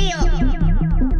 レオ